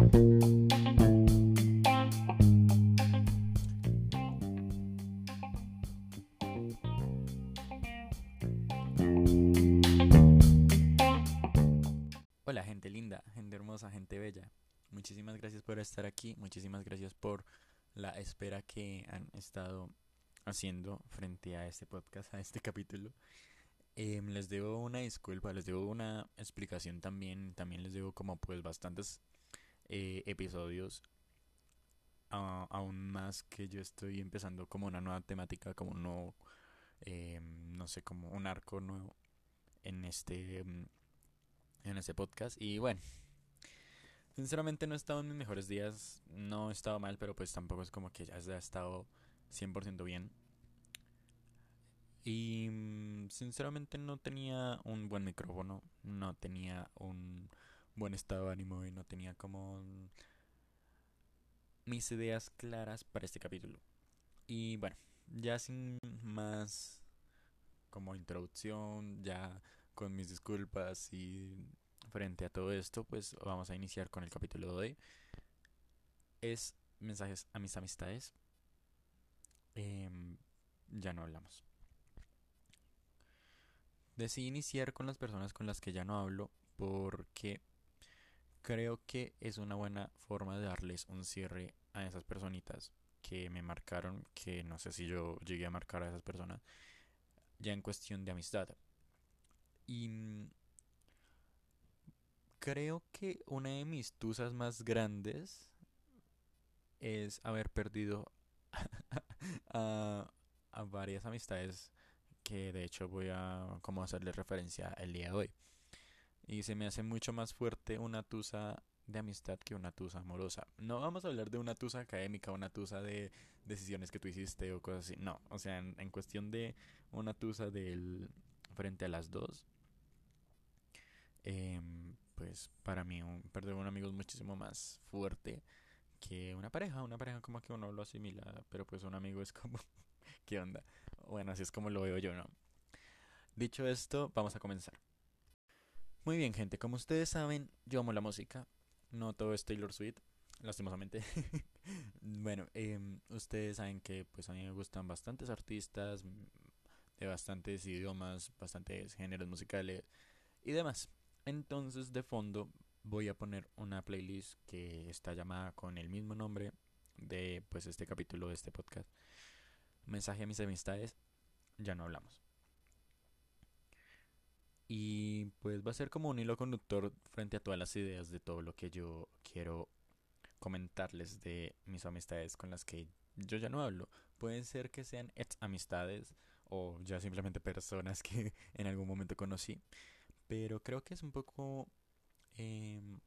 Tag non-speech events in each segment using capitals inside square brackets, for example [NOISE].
Hola gente linda, gente hermosa, gente bella. Muchísimas gracias por estar aquí, muchísimas gracias por la espera que han estado haciendo frente a este podcast, a este [LAUGHS] capítulo. Em, les debo una disculpa, les debo una explicación también, también les debo como pues bastantes eh, episodios, a- aún más que yo estoy empezando como una nueva temática, como un em, no sé, como un arco nuevo en este, em, en este podcast y bueno. Sinceramente no he estado en mis mejores días, no he estado mal, pero pues tampoco es como que ya he estado 100% bien. Y mm, sinceramente no tenía un buen micrófono, no tenía un buen estado de ánimo y no tenía como mis ideas claras para este capítulo. Y bueno, ya sin más como introducción, ya con mis disculpas y frente a todo esto, pues vamos a iniciar con el capítulo de. Es mensajes a mis amistades. Em, ya no hablamos. Decidí iniciar con las personas con las que ya no hablo porque creo que es una buena forma de darles un cierre a esas personitas que me marcaron, que no sé si yo llegué a marcar a esas personas, ya en cuestión de amistad. Y mm, creo que una de mis tusas más grandes es haber perdido [LAUGHS] a, varias amistades que de hecho voy a como hacerle referencia el día de hoy. Y se me hace mucho más fuerte una tusa de amistad que una tusa amorosa. No vamos a hablar de una tusa académica, una tusa de decisiones que tú hiciste o cosas así. No, o sea, en, cuestión de una tusa del frente a las dos. em, pues para mí un, perder un amigo es muchísimo más fuerte que una pareja. Una pareja como que uno lo asimila, pero pues un amigo es como, [LAUGHS] ¿qué onda? Bueno, así es como lo veo yo, ¿no? Dicho esto, vamos a comenzar. Muy bien, gente, como ustedes saben, yo amo la música. No todo es Taylor Swift, lastimosamente. [LAUGHS] bueno, em, ustedes saben que pues a mí me gustan bastantes artistas mm, de bastantes idiomas, bastantes géneros musicales y demás. Entonces, de fondo voy a poner una playlist que está llamada con el mismo nombre de pues este capítulo de este podcast. Mensaje a mis amistades, ya no hablamos. Y pues va a ser como un hilo conductor frente a todas las ideas de todo lo que yo quiero comentarles de mis amistades con las que yo ya no hablo. Pueden ser que sean ex amistades o ya simplemente personas que [LAUGHS] en algún momento conocí. Pero creo que es un poco em,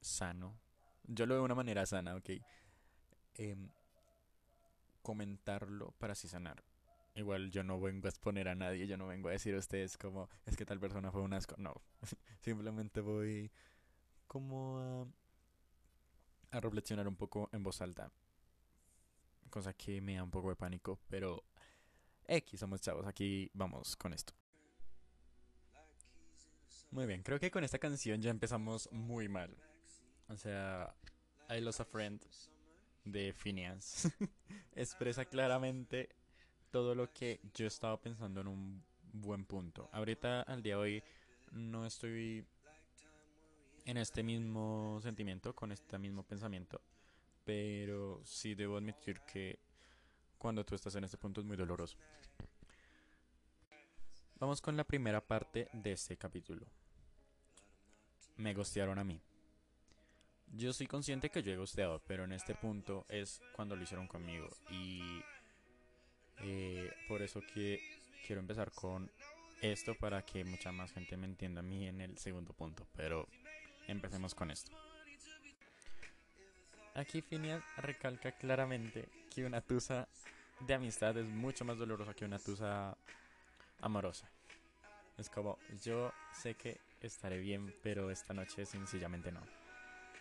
sano. Yo lo veo de una manera sana, ok. Em, comentarlo para así sanar. Igual yo no vengo a exponer a nadie, yo no vengo a decir a ustedes como es que tal persona fue un asco. No, [LAUGHS] simplemente voy como a, reflexionar un poco en voz alta. Cosa que me da un poco de pánico, pero X, somos chavos, aquí vamos con esto. Muy bien, creo que con esta canción ya empezamos muy mal. O sea, I Lost a Friend de Phineas [LAUGHS] expresa claramente todo lo que yo estaba pensando en un buen punto. Ahorita, al día de hoy, no estoy en este mismo sentimiento, con este mismo pensamiento, pero sí debo admitir que cuando tú estás en este punto es muy doloroso. Vamos con la primera parte de este capítulo. Me gostearon a mí. Yo soy consciente que yo he gosteado, pero en este punto es cuando lo hicieron conmigo. Y eh, por eso que quiero empezar con esto para que mucha más gente me entienda a mí en el segundo punto. Pero empecemos con esto. Aquí Phineas recalca claramente que una tusa de amistad es mucho más dolorosa que una tusa amorosa. Es como, yo sé que estaré bien, pero esta noche sencillamente no.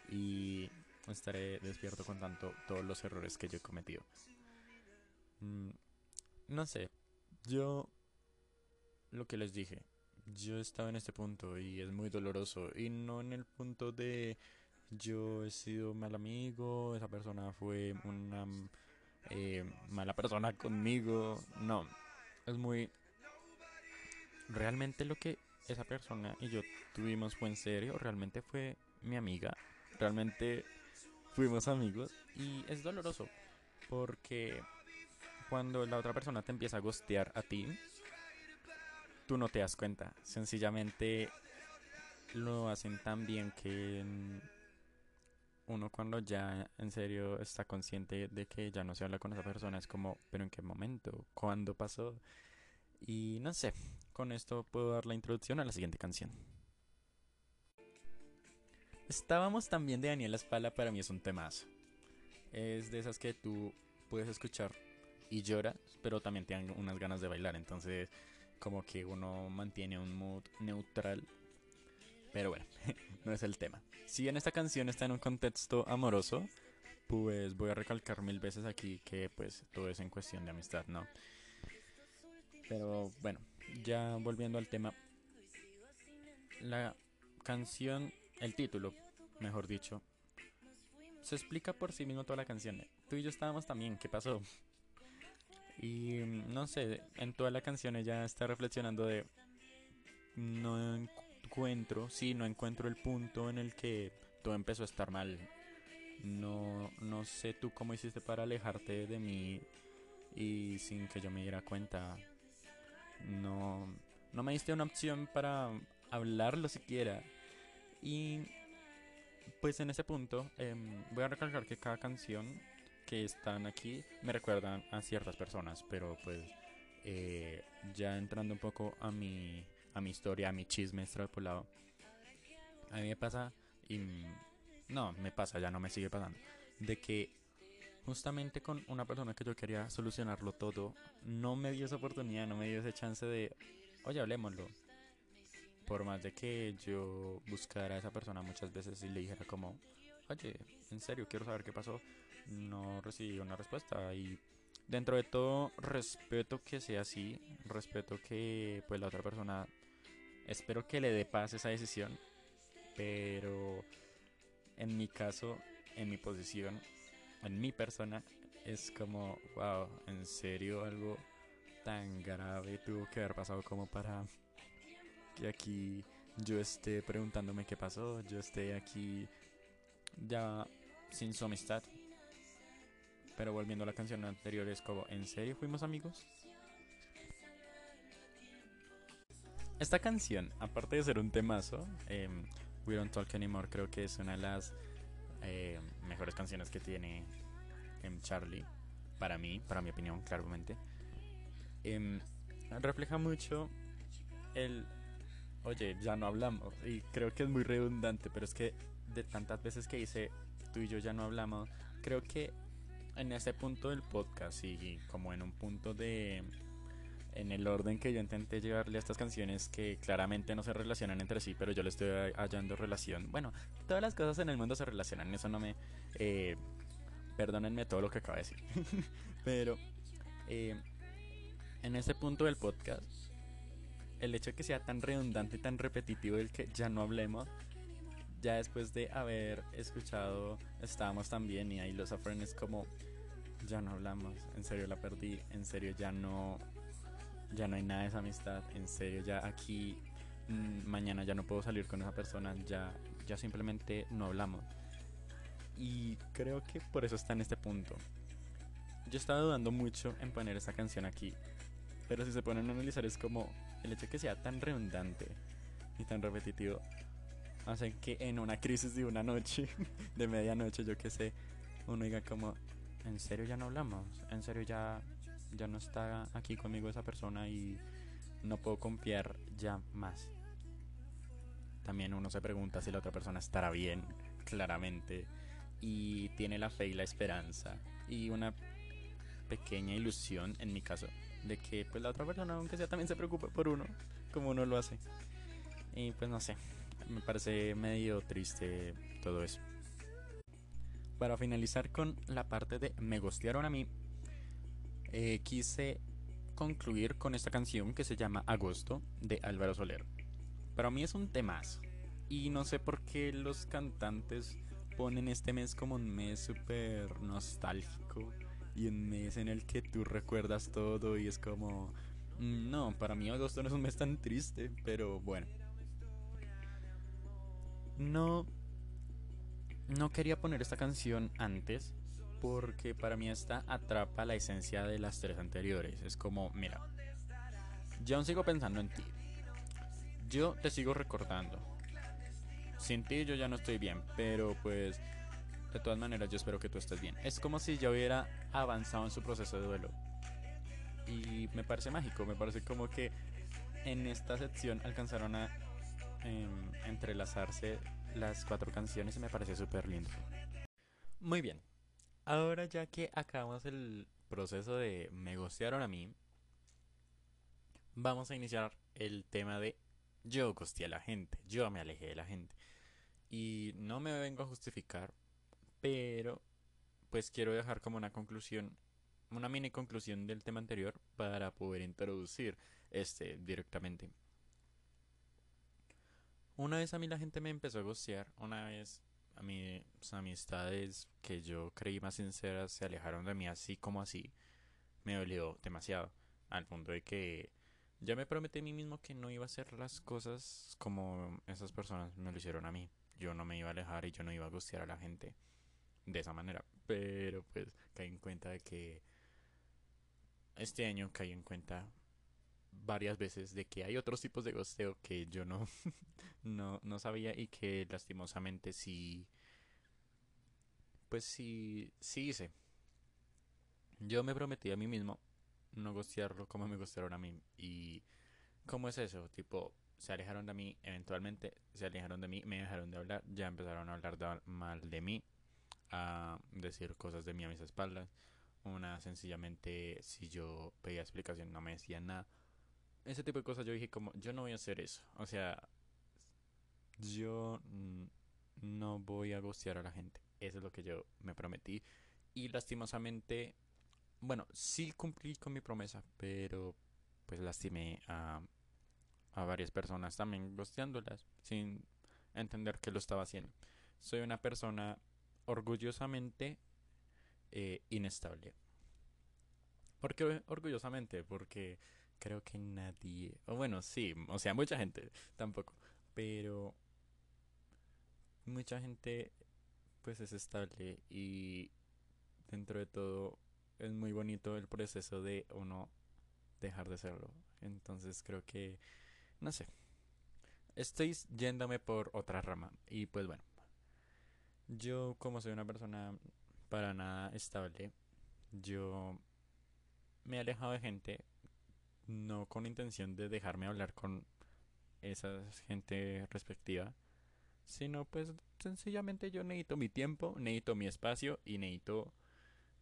Y estaré despierto con tanto todos los errores que yo he cometido. Mm, no sé, yo lo que les dije, yo estaba en este punto y es muy doloroso y no en el punto de yo he sido mal amigo, esa persona fue una eh, mala persona conmigo. No, es muy... Realmente lo que esa persona y yo tuvimos fue en serio, realmente fue mi amiga, realmente fuimos amigos y es doloroso porque cuando la otra persona te empieza a gostear a ti, tú no te das cuenta, sencillamente lo hacen tan bien que uno cuando ya en serio está consciente de que ya no se habla con esa persona es como, pero ¿en qué momento? ¿Cuándo pasó? Y no sé, con esto puedo dar la introducción a la siguiente canción. Estábamos también de Daniela Espala, para mí es un temazo. Es de esas que tú puedes escuchar y lloras, pero también te dan unas ganas de bailar. Entonces, como que uno mantiene un mood neutral. Pero bueno, [LAUGHS] no es el tema. Si bien esta canción está en un contexto amoroso, pues voy a recalcar mil veces aquí que pues todo es en cuestión de amistad, ¿no? Pero bueno, ya volviendo al tema. La canción el título, mejor dicho, se explica por sí mismo toda la canción. Tú y yo estábamos también, ¿qué pasó? Y no sé, en toda la canción ella está reflexionando de no encuentro, sí, no encuentro el punto en el que todo empezó a estar mal. No, no sé tú cómo hiciste para alejarte de mí y sin que yo me diera cuenta. No, no me diste una opción para hablarlo siquiera. Y pues en ese punto em, voy a recalcar que cada canción que están aquí me recuerdan a ciertas personas, pero pues eh, ya entrando un poco a mi, a mi historia, a mi chisme extrapolado, a mí me pasa, y no, me pasa, ya no me sigue pasando, de que justamente con una persona que yo quería solucionarlo todo, no me dio esa oportunidad, no me dio esa chance de, oye, hablemoslo por más de que yo buscara a esa persona muchas veces y le dijera como, oye, en serio, quiero saber qué pasó, no recibí una respuesta y dentro de todo respeto que sea así, respeto que pues la otra persona, espero que le dé paz esa decisión, pero en mi caso, en mi posición, en mi persona, es como, wow, en serio algo tan grave tuvo que haber pasado como para que aquí yo esté preguntándome qué pasó, yo esté aquí ya sin su amistad. Pero volviendo a la canción anterior es como, ¿en serio fuimos amigos? Esta canción, aparte de ser un temazo, em, We Don't Talk Anymore creo que es una de las em, mejores canciones que tiene em, Charlie. Para mí, para mi opinión, claramente. refleja mucho el oye, ya no hablamos. Y creo que es muy redundante, pero es que de tantas veces que hice, tú y yo ya no hablamos, creo que en ese punto del podcast y como en un punto de... En el orden que yo intenté llevarle a estas canciones que claramente no se relacionan entre sí, pero yo le estoy hallando relación. Bueno, todas las cosas en el mundo se relacionan, eso no me... Eh, perdónenme todo lo que acabo de decir. [LAUGHS] pero eh, en ese punto del podcast el hecho de que sea tan redundante y tan repetitivo el que ya no hablemos, ya después de haber escuchado Estábamos tan bien y ahí los es como ya no hablamos, en serio la perdí, en serio ya no ya no hay nada de esa amistad, en serio ya aquí mm, mañana ya no puedo salir con esa persona, ya ya simplemente no hablamos. Y creo que por eso está en este punto. Yo estaba dudando mucho en poner esta canción aquí, pero si se ponen a analizar es como el hecho de que sea tan redundante y tan repetitivo hace que en una crisis de una noche, [LAUGHS] de medianoche, yo que sé, uno diga como, ¿en serio ya no hablamos? ¿En serio ya, ya no está aquí conmigo esa persona y no puedo confiar ya más? También uno se pregunta si la otra persona estará bien, claramente, y tiene la fe y la esperanza y una pequeña ilusión, en mi caso, de que pues la otra persona, aunque sea, también se preocupe por uno, como uno lo hace. Y pues no sé, me parece medio triste todo eso. Para finalizar con la parte de me gustearon a mí, eh, quise concluir con esta canción que se llama Agosto de Álvaro Soler. Para mí es un temazo y no sé por qué los cantantes ponen este mes como un mes súper nostálgico y un mes en el que tú recuerdas todo y es como... Mm, no, para mí agosto no es un mes tan triste, pero bueno. No... No quería poner esta canción antes porque para mí esta atrapa la esencia de las tres anteriores. Es como, mira, yo aún sigo pensando en ti. Yo te sigo recordando. Sin ti yo ya no estoy bien, pero pues de todas maneras yo espero que tú estés bien. Es como si yo hubiera avanzado en su proceso de duelo. Y me parece mágico, me parece como que en esta sección alcanzaron a em, entrelazarse las cuatro canciones y me parece súper lindo. Muy bien, ahora ya que acabamos el proceso de me gostearon a mí, vamos a iniciar el tema de yo gosteé a la gente, yo me alejé de la gente. Y no me vengo a justificar, pero pues quiero dejar como una conclusión, una mini conclusión del tema anterior para poder introducir este directamente. Una vez a mí la gente me empezó a gostear, una vez a mis amistades que yo creí más sinceras se alejaron de mí así como así, me dolió demasiado, al punto de que ya me prometí a mí mismo que no iba a hacer las cosas como esas personas me lo hicieron a mí. Yo no me iba a alejar y yo no iba a gustear a la gente de esa manera. Pero pues caí en cuenta de que este año caí en cuenta varias veces de que hay otros tipos de gosteo que yo no, [LAUGHS] no, no sabía y que lastimosamente sí, pues sí, sí hice. Yo me prometí a mí mismo no gostearlo como me gustaron a mí. ¿Y cómo es eso? Tipo, se alejaron de mí, eventualmente se alejaron de mí, me dejaron de hablar, ya empezaron a hablar mal de mí, a decir cosas de mí a mis espaldas. Una sencillamente, si yo pedía explicación, no me decían nada. Ese tipo de cosas yo dije como, yo no voy a hacer eso. O sea, yo no voy a gostear a la gente. Eso es lo que yo me prometí. Y lastimosamente bueno, sí cumplí con mi promesa, pero pues lastimé a, a varias personas también gosteándolas sin entender que lo estaba haciendo. Soy una persona orgullosamente eh, inestable. ¿Por qué orgullosamente? Porque creo que nadie, o bueno, sí, o sea, mucha gente tampoco, pero mucha gente pues es estable y dentro de todo es muy bonito el proceso de uno dejar de serlo. Entonces creo que, no sé, estoy yéndome por otra rama. Y pues bueno, yo como soy una persona para nada estable, yo me he alejado de gente no con intención de dejarme hablar con esa gente respectiva, sino pues sencillamente yo necesito mi tiempo, necesito mi espacio y necesito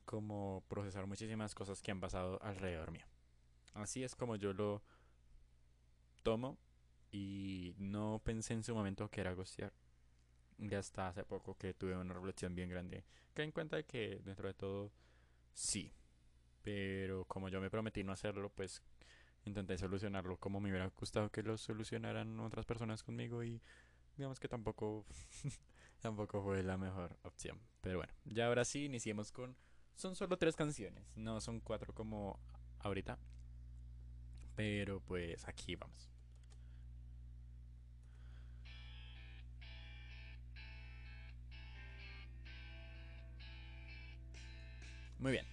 como procesar muchísimas cosas que han pasado alrededor mío. Así es como yo lo tomo y no pensé en su momento que era gostear. Ya hasta hace poco que tuve una reflexión bien grande. Que en cuenta de que dentro de todo sí. Pero como yo me prometí no hacerlo, pues intenté solucionarlo como me hubiera gustado que lo solucionaran otras personas conmigo y digamos que tampoco [LAUGHS] tampoco fue la mejor opción. Pero bueno, ya ahora sí iniciemos con son solo tres canciones, no son cuatro como ahorita. Pero pues aquí vamos. Muy bien.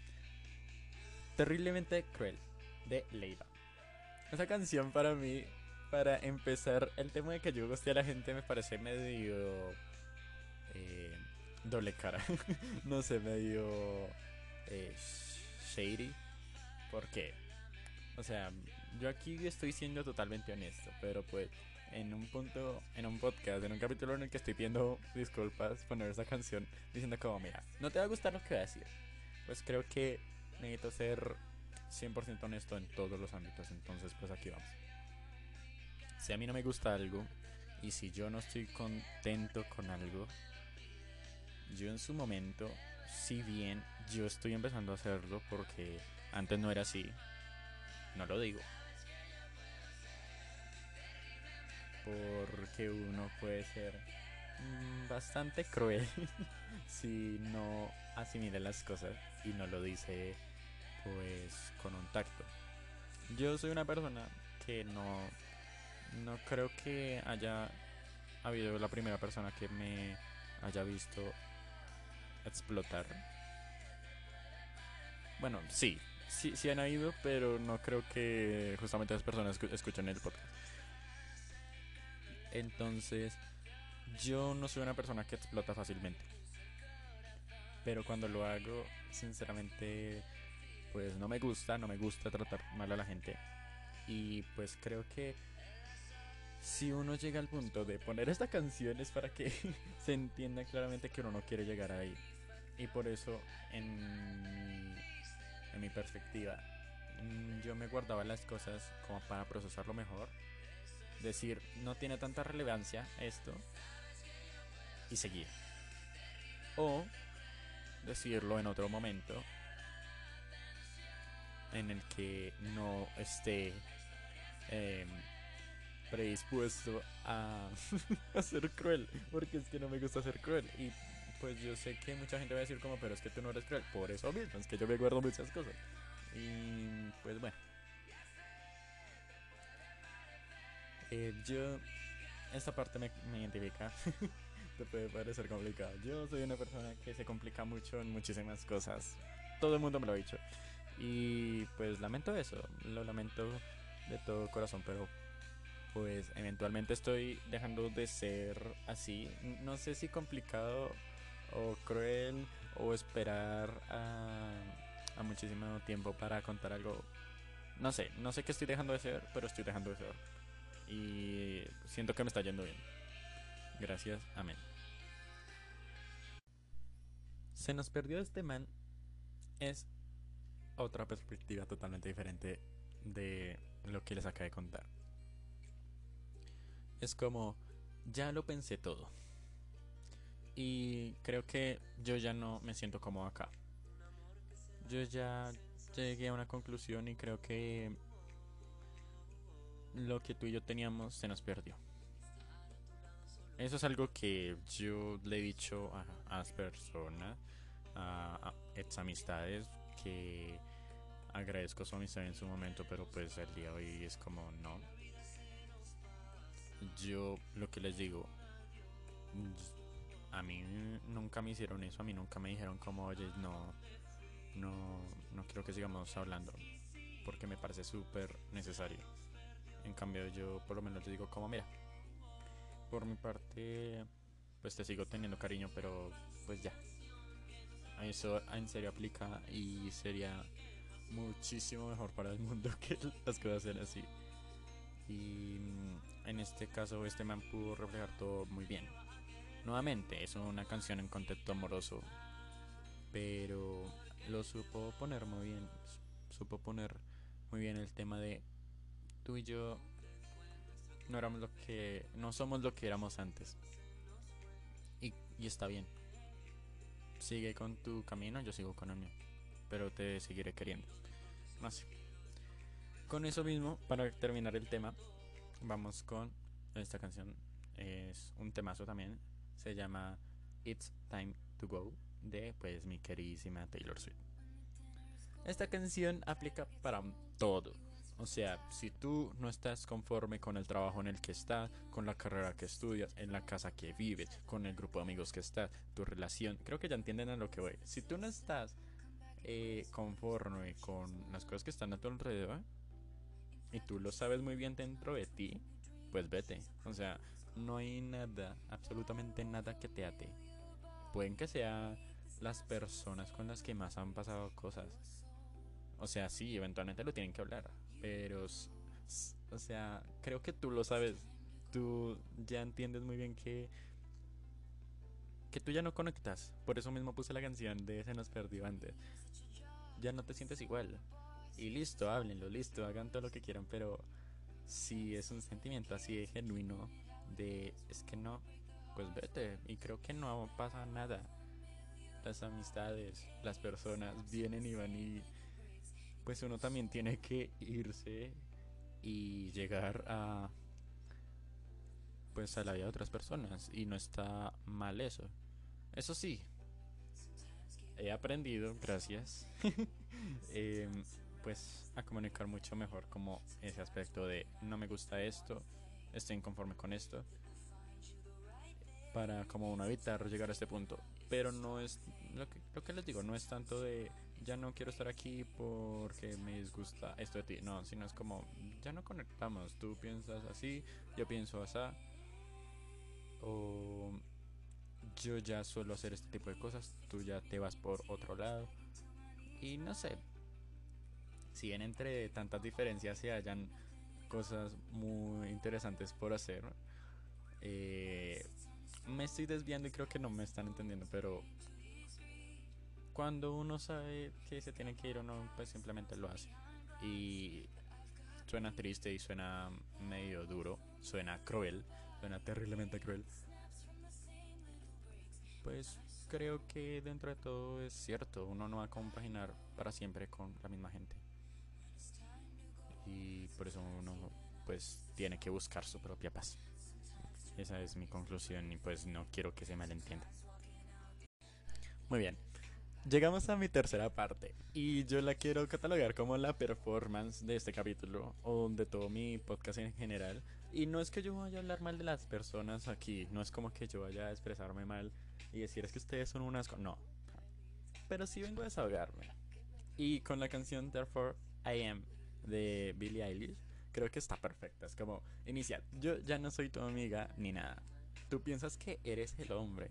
Terriblemente cruel de Leiva. Esa canción para mí, para empezar, el tema de que yo guste a la gente me parece medio eh, doble cara. [LAUGHS] no sé, medio eh, shady. Porque, o sea, yo aquí estoy siendo totalmente honesto, pero pues en un punto, en un podcast, en un capítulo en el que estoy pidiendo disculpas, poner esa canción diciendo como, mira, no te va a gustar lo que voy a decir. Pues creo que necesito ser 100% honesto en todos los ámbitos, entonces pues aquí vamos. Si a mí no me gusta algo y si yo no estoy contento con algo, yo en su momento si bien yo estoy empezando a hacerlo porque antes no era así, no lo digo. Porque uno puede ser mm, bastante cruel [LAUGHS] si no asimila las cosas y no lo dice pues con un tacto. Yo soy una persona que no no creo que haya habido la primera persona que me haya visto explotar. Bueno, sí, sí, sí han habido, pero no creo que justamente las personas escuchen el podcast. Entonces, yo no soy una persona que explota fácilmente. Pero cuando lo hago, sinceramente, pues no me gusta, no me gusta tratar mal a la gente. Y pues creo que si uno llega al punto de poner esta canción es para que [LAUGHS] se entienda claramente que uno no quiere llegar ahí. Y por eso, en mi, en mi perspectiva, mm, yo me guardaba las cosas como para procesarlo mejor. Decir, no tiene tanta relevancia esto. Y seguir. O decirlo en otro momento en el que no esté eh, predispuesto a, [LAUGHS] a ser cruel, porque es que no me gusta ser cruel. Y pues yo sé que mucha gente va a decir como, pero es que tú no eres cruel. Por eso mismo, es que yo me acuerdo muchas cosas. Y pues bueno. Eh, yo, esta parte me, me identifica. [LAUGHS] Te puede parecer complicado. Yo soy una persona que se complica mucho en muchísimas cosas. Todo el mundo me lo ha dicho. Y pues lamento eso. Lo lamento de todo corazón, pero pues eventualmente estoy dejando de ser así. No sé si complicado o cruel o esperar a, muchísimo tiempo para contar algo. No sé, no sé qué estoy dejando de ser, pero estoy dejando de ser. Y siento que me está yendo bien. Gracias, amén. Se nos perdió este man. Es otra perspectiva totalmente diferente de lo que les acabé de contar. Es como, ya lo pensé todo. Y creo que yo ya no me siento como acá. Yo ya llegué a una conclusión y creo que lo que tú y yo teníamos se nos perdió. Eso es algo que yo le he dicho a, las personas, a, a ex amistades, que agradezco su amistad en su momento, pero pues el día de hoy es como no, yo lo que les digo, a mí nunca me hicieron eso, a mí nunca me dijeron como, oye, no, no, no quiero que sigamos hablando, porque me parece súper necesario. En cambio yo por lo menos les digo como, mira, por mi parte, pues te sigo teniendo cariño, pero pues ya. Eso en serio aplica y sería muchísimo mejor para el mundo [LAUGHS] que las cosas sean así. Y mm, en este caso este man pudo reflejar todo muy bien. Nuevamente, es una canción en contexto amoroso, pero lo supo poner muy bien. Supo poner muy bien el tema de tú y yo no éramos lo que no somos lo que éramos antes. Y, y está bien. Sigue con tu camino, yo sigo con el mío. Pero te seguiré queriendo. Sé. Con eso mismo, para terminar el tema, vamos con esta canción. Es un temazo también. Se llama It's Time to Go de pues mi queridísima Taylor Swift. Esta canción aplica para todo. O sea, si tú no estás conforme con el trabajo en el que estás, con la carrera que estudias, en la casa que vives, con el grupo de amigos que estás, tu relación, creo que ya entienden a lo que voy. Si tú no estás eh, conforme con las cosas que están a tu alrededor, y tú lo sabes muy bien dentro de ti, pues vete. O sea, no hay nada, absolutamente nada que te ate. Pueden que sean las personas con las que más han pasado cosas. O sea, sí, eventualmente lo tienen que hablar. Pero, o sea, creo que tú lo sabes. Tú ya entiendes muy bien que que tú ya no conectas. Por eso mismo puse la canción de Se nos perdió antes. Ya no te sientes igual y listo, háblenlo, listo, hagan todo lo que quieran, pero si es un sentimiento así de genuino, de es que no, pues vete, y creo que no pasa nada. Las amistades, las personas vienen y van y pues uno también tiene que irse y llegar a pues a la vida de otras personas y no está mal eso. Eso sí, he aprendido, gracias, [LAUGHS] em, pues a comunicar mucho mejor como ese aspecto de no me gusta esto, estoy inconforme con esto, para como uno evitar llegar a este punto. Pero no es, lo que, lo que les digo, no es tanto de ya no quiero estar aquí porque me disgusta esto de ti, no, sino es como ya no conectamos, tú piensas así, yo pienso así, o yo ya suelo hacer este tipo de cosas, tú ya te vas por otro lado. Y no sé, si bien entre tantas diferencias se hayan cosas muy interesantes por hacer, eh, me estoy desviando y creo que no me están entendiendo, pero cuando uno sabe que se tiene que ir o no, pues simplemente lo hace. Y suena triste y suena medio duro, suena cruel, suena terriblemente cruel pues creo que dentro de todo es cierto, uno no va a compaginar para siempre con la misma gente. Y por eso uno pues tiene que buscar su propia paz. Esa es mi conclusión y pues no quiero que se malentienda. Muy bien. Llegamos a mi tercera parte y yo la quiero catalogar como la performance de este capítulo o de todo mi podcast en general. Y no es que yo vaya a hablar mal de las personas aquí, no es como que yo vaya a expresarme mal y decir es que ustedes son unas... No. Pero sí vengo a desahogarme. Y con la canción Therefore I Am de Billie Eilish, creo que está perfecta. Es como, inicial, yo ya no soy tu amiga ni nada. Tú piensas que eres el hombre.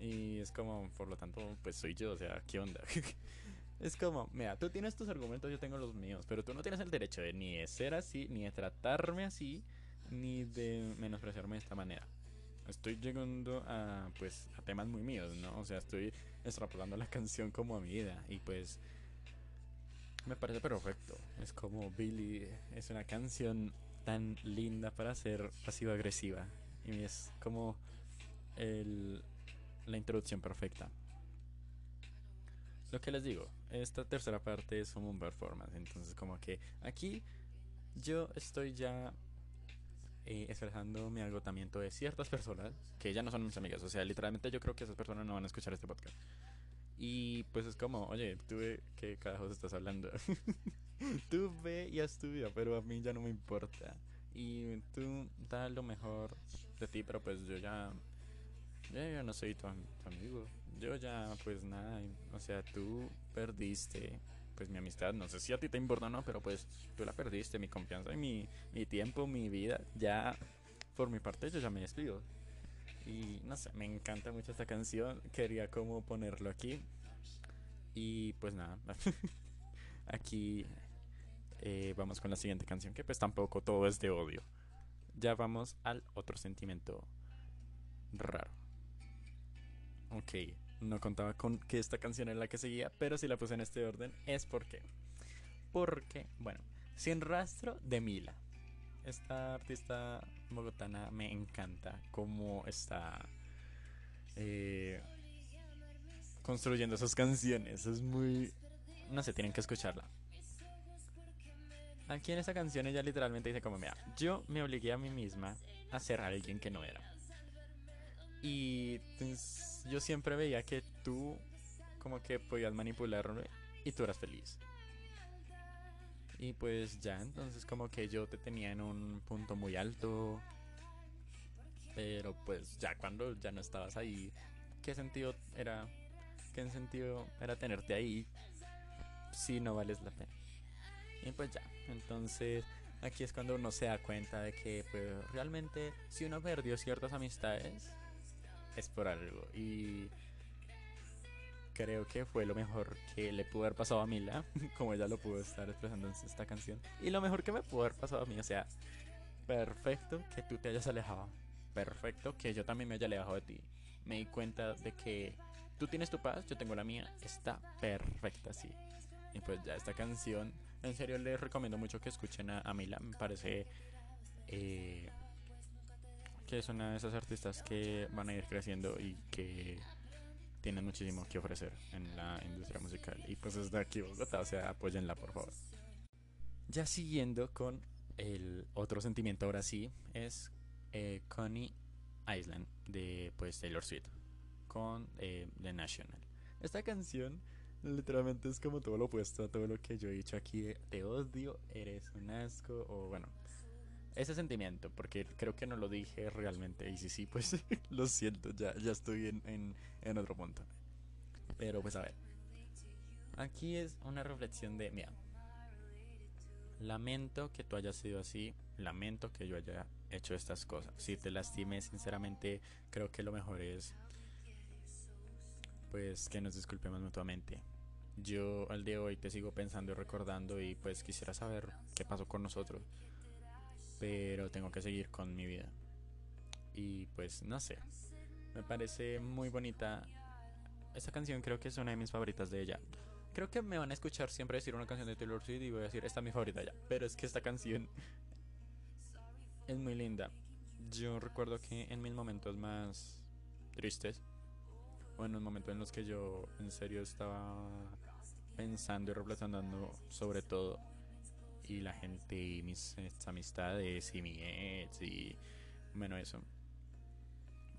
Y es como, por lo tanto, pues soy yo, o sea, ¿qué onda? [LAUGHS] es como, mira, tú tienes tus argumentos, yo tengo los míos, pero tú no tienes el derecho de ni de ser así, ni de tratarme así, ni de menospreciarme de esta manera estoy llegando a pues a temas muy míos, ¿no? O sea, estoy extrapolando la [LAUGHS] canción como a mi vida y pues me parece perfecto. Es como Billy es una canción tan linda para ser pasivo agresiva y es como el, la introducción perfecta. Lo que les digo, esta tercera parte es como un performance, entonces como que aquí yo estoy ya eh, expresando mi agotamiento de ciertas personas que ya no son mis amigas. O sea, literalmente yo creo que esas personas no van a escuchar este podcast. Y pues es como, oye, tú ve qué carajos estás hablando. [LAUGHS] tú ve y haz tu vida, pero a mí ya no me importa. Y tú da lo mejor de ti, pero pues yo ya, ya, no soy tu amigo. Yo ya, pues nada, o sea, tú perdiste pues mi amistad, no sé si a ti te importa o no, pero pues tú la perdiste, mi confianza y mi, mi tiempo, mi vida, ya por mi parte yo ya me despido. Y no sé, me encanta mucho esta canción, quería como ponerlo aquí. Y pues nada, [LAUGHS] aquí eh, vamos con la siguiente canción, que pues tampoco todo es de odio. Ya vamos al otro sentimiento raro. Ok, no contaba con que esta canción era la que seguía, pero si la puse en este orden es porque. Porque, bueno, Sin Rastro de Mila. Esta artista bogotana me encanta cómo está eh, construyendo esas canciones. Es muy. No sé, tienen que escucharla. Aquí en esa canción ella literalmente dice como, mira, yo me obligué a mí misma a ser alguien que no era. Y pues, yo siempre veía que tú como que podías manipularme y tú eras feliz. Y pues ya, entonces como que yo te tenía en un punto muy alto. Pero pues ya cuando ya no estabas ahí, ¿qué sentido era? ¿Qué sentido era tenerte ahí si no vales la pena? Y pues ya, entonces aquí es cuando uno se da cuenta de que pues realmente si uno perdió ciertas amistades, es por algo. Y creo que fue lo mejor que le pudo haber pasado a Mila, [LAUGHS] como ella lo pudo estar expresando en esta canción. Y lo mejor que me pudo haber pasado a mí, o sea, perfecto que tú te hayas alejado. Perfecto que yo también me haya alejado de ti. Me di cuenta de que tú tienes tu paz, yo tengo la mía. Está perfecta así. Y pues ya esta canción, en serio les recomiendo mucho que escuchen a, a Mila. Me parece eh, que es una de esas artistas que van a ir creciendo y que tienen muchísimo que ofrecer en la industria musical. Y pues desde aquí Bogotá, o sea, apóyenla por favor. Ya siguiendo con el otro sentimiento ahora sí, es eh, Connie Island de pues Taylor Swift con eh, The National. Esta canción literalmente es como todo lo opuesto a todo lo que yo he dicho aquí. Te odio, eres un asco o bueno. Ese sentimiento, porque creo que no lo dije realmente. Y si sí, pues [LAUGHS] lo siento, ya, ya estoy en, en, otro punto. Pero pues a ver. Aquí es una reflexión de, mira, lamento que tú hayas sido así, lamento que yo haya hecho estas cosas. Si te lastimé, sinceramente, creo que lo mejor es pues que nos disculpemos mutuamente. Yo al día de hoy te sigo pensando y recordando y pues quisiera saber qué pasó con nosotros. Pero tengo que seguir con mi vida. Y pues no sé. Me parece muy bonita. Esta canción creo que es una de mis favoritas de ella. Creo que me van a escuchar siempre decir una canción de Taylor Swift y voy a decir, esta es mi favorita ya. Pero es que esta canción [LAUGHS] es muy linda. Yo recuerdo que en mis momentos más tristes, o en los momentos en los que yo en serio estaba pensando y reflexionando sobre todo, y la gente y mis amistades y mi ex y bueno, eso.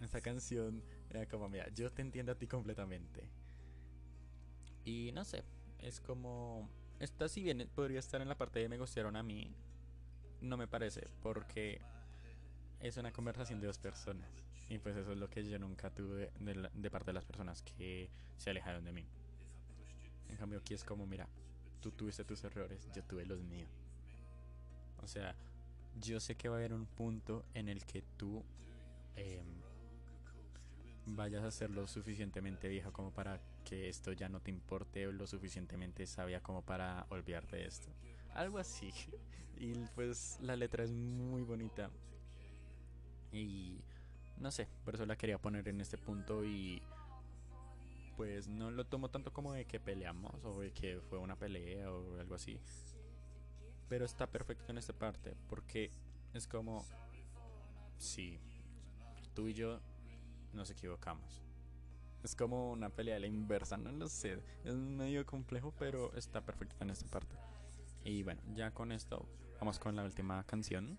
Esta canción era como, mira, yo te entiendo a ti completamente. Y no sé, es como. Esta, si bien podría estar en la parte de me gustaron a mí, no me parece, porque es una conversación de dos personas. Y pues eso es lo que yo nunca tuve de, de parte de las personas que se alejaron de mí. En cambio, aquí es como, mira, tú tuviste tus errores, yo tuve los míos. O sea, yo sé que va a haber un punto en el que tú eh, vayas a ser lo suficientemente vieja como para que esto ya no te importe o lo suficientemente sabia como para olvidarte de esto. Algo así. [LAUGHS] Y pues la letra es muy bonita. Y no sé, por eso la quería poner en este punto y pues no lo tomo tanto como de que peleamos o de que fue una pelea o algo así. Pero está perfecto en esta parte porque es como si tú y yo nos equivocamos. Es como una pelea de la inversa, no lo sé. Es medio complejo, pero está perfecto en esta parte. Y bueno, ya con esto vamos con la última canción.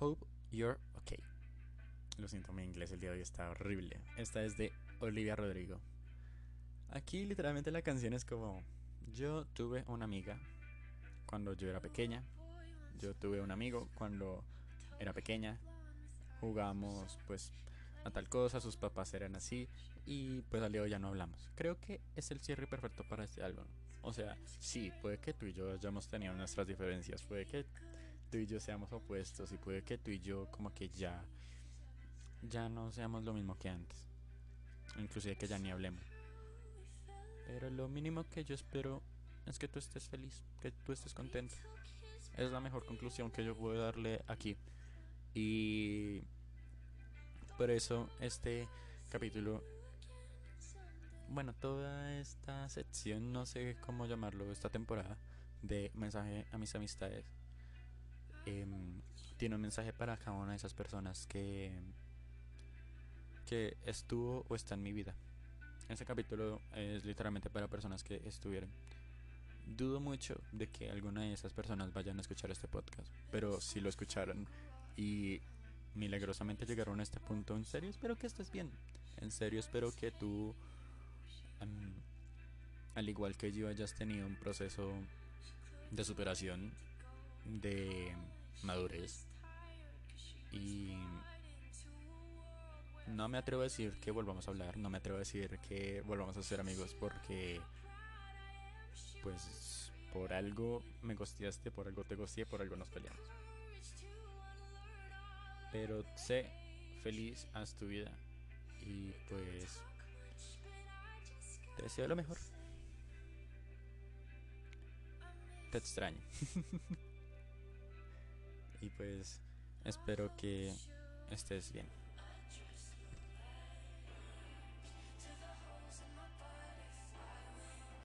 Hope You're. Lo siento, mi inglés el día de hoy está horrible. Esta es de Olivia Rodrigo. Aquí literalmente la canción es como... Yo tuve una amiga cuando yo era pequeña. Yo tuve un amigo cuando era pequeña jugamos pues a tal cosa, sus papás eran así y pues al día de hoy ya no hablamos. Creo que es el cierre perfecto para este álbum. O sea, sí, puede que tú y yo hayamos tenido nuestras diferencias, puede que tú y yo seamos opuestos y puede que tú y yo como que ya ya no seamos lo mismo que antes. Inclusive que ya ni hablemos. Pero lo mínimo que yo espero es que tú estés feliz, que tú estés contento. Es la mejor conclusión que yo puedo darle aquí. Y por eso este capítulo, bueno, toda esta sección, no sé cómo llamarlo, esta temporada de mensaje a mis amistades, em, tiene un mensaje para cada una de esas personas que, que estuvo o está en mi vida. Este capítulo es literalmente para personas que estuvieron. Dudo mucho de que alguna de esas personas vayan a escuchar este podcast, pero si lo escucharon, y milagrosamente llegaron a este punto. En serio, espero que estés bien. En serio, espero que tú, al igual que yo, hayas tenido un proceso de superación, de madurez. Y no me atrevo a decir que volvamos a hablar, no me atrevo a decir que volvamos a ser amigos porque, pues, por algo me gosteaste, por algo te gosteé, por algo nos peleamos. Pero sé feliz, haz tu vida. Y pues te deseo lo mejor. Te extraño. [LAUGHS] y pues espero que estés bien.